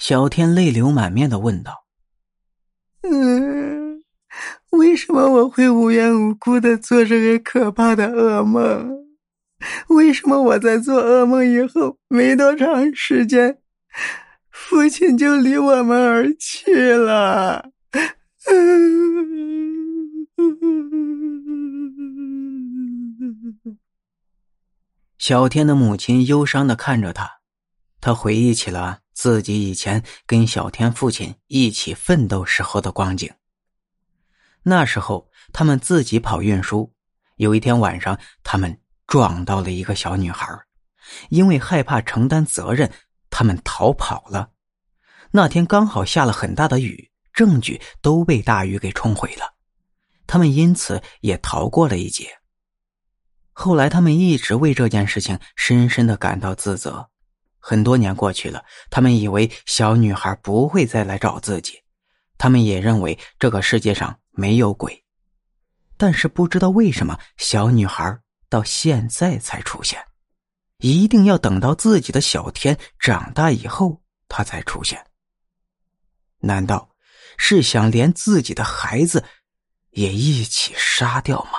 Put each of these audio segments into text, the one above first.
小天泪流满面的问道：“嗯，为什么我会无缘无故的做这个可怕的噩梦？为什么我在做噩梦以后没多长时间，父亲就离我们而去了？”嗯小天的母亲忧伤的看着他，他回忆起了自己以前跟小天父亲一起奋斗时候的光景。那时候他们自己跑运输，有一天晚上，他们撞到了一个小女孩，因为害怕承担责任，他们逃跑了。那天刚好下了很大的雨，证据都被大雨给冲毁了，他们因此也逃过了一劫。后来，他们一直为这件事情深深的感到自责。很多年过去了，他们以为小女孩不会再来找自己，他们也认为这个世界上没有鬼。但是不知道为什么，小女孩到现在才出现，一定要等到自己的小天长大以后，她才出现。难道是想连自己的孩子也一起杀掉吗？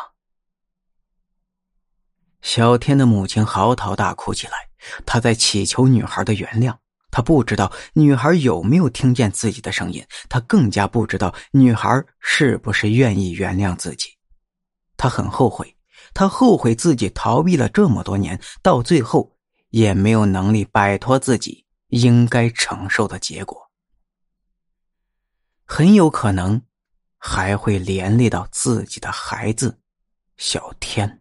小天的母亲嚎啕大哭起来，他在祈求女孩的原谅。他不知道女孩有没有听见自己的声音，他更加不知道女孩是不是愿意原谅自己。他很后悔，他后悔自己逃避了这么多年，到最后也没有能力摆脱自己应该承受的结果，很有可能还会连累到自己的孩子小天。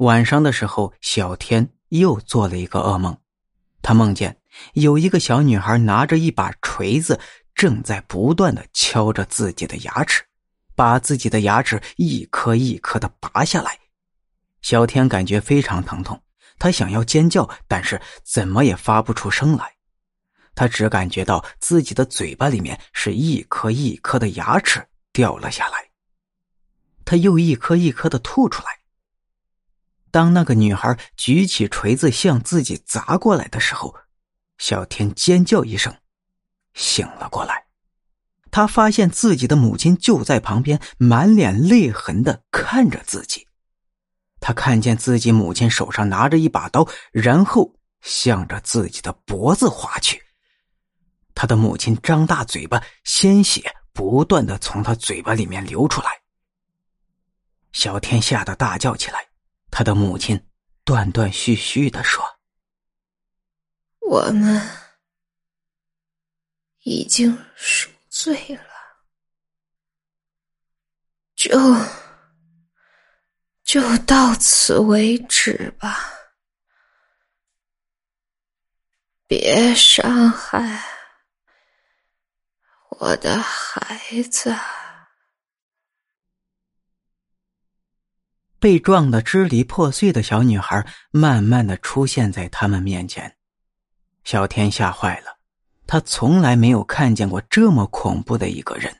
晚上的时候，小天又做了一个噩梦，他梦见有一个小女孩拿着一把锤子，正在不断的敲着自己的牙齿，把自己的牙齿一颗一颗的拔下来。小天感觉非常疼痛，他想要尖叫，但是怎么也发不出声来，他只感觉到自己的嘴巴里面是一颗一颗的牙齿掉了下来，他又一颗一颗的吐出来。当那个女孩举起锤子向自己砸过来的时候，小天尖叫一声，醒了过来。他发现自己的母亲就在旁边，满脸泪痕的看着自己。他看见自己母亲手上拿着一把刀，然后向着自己的脖子划去。他的母亲张大嘴巴，鲜血不断的从他嘴巴里面流出来。小天吓得大叫起来。他的母亲断断续续的说：“我们已经赎罪了，就就到此为止吧，别伤害我的孩子。”被撞得支离破碎的小女孩慢慢的出现在他们面前，小天吓坏了，他从来没有看见过这么恐怖的一个人。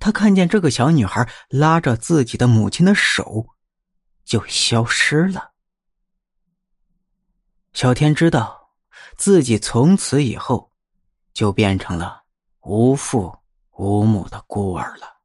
他看见这个小女孩拉着自己的母亲的手，就消失了。小天知道，自己从此以后就变成了无父无母的孤儿了。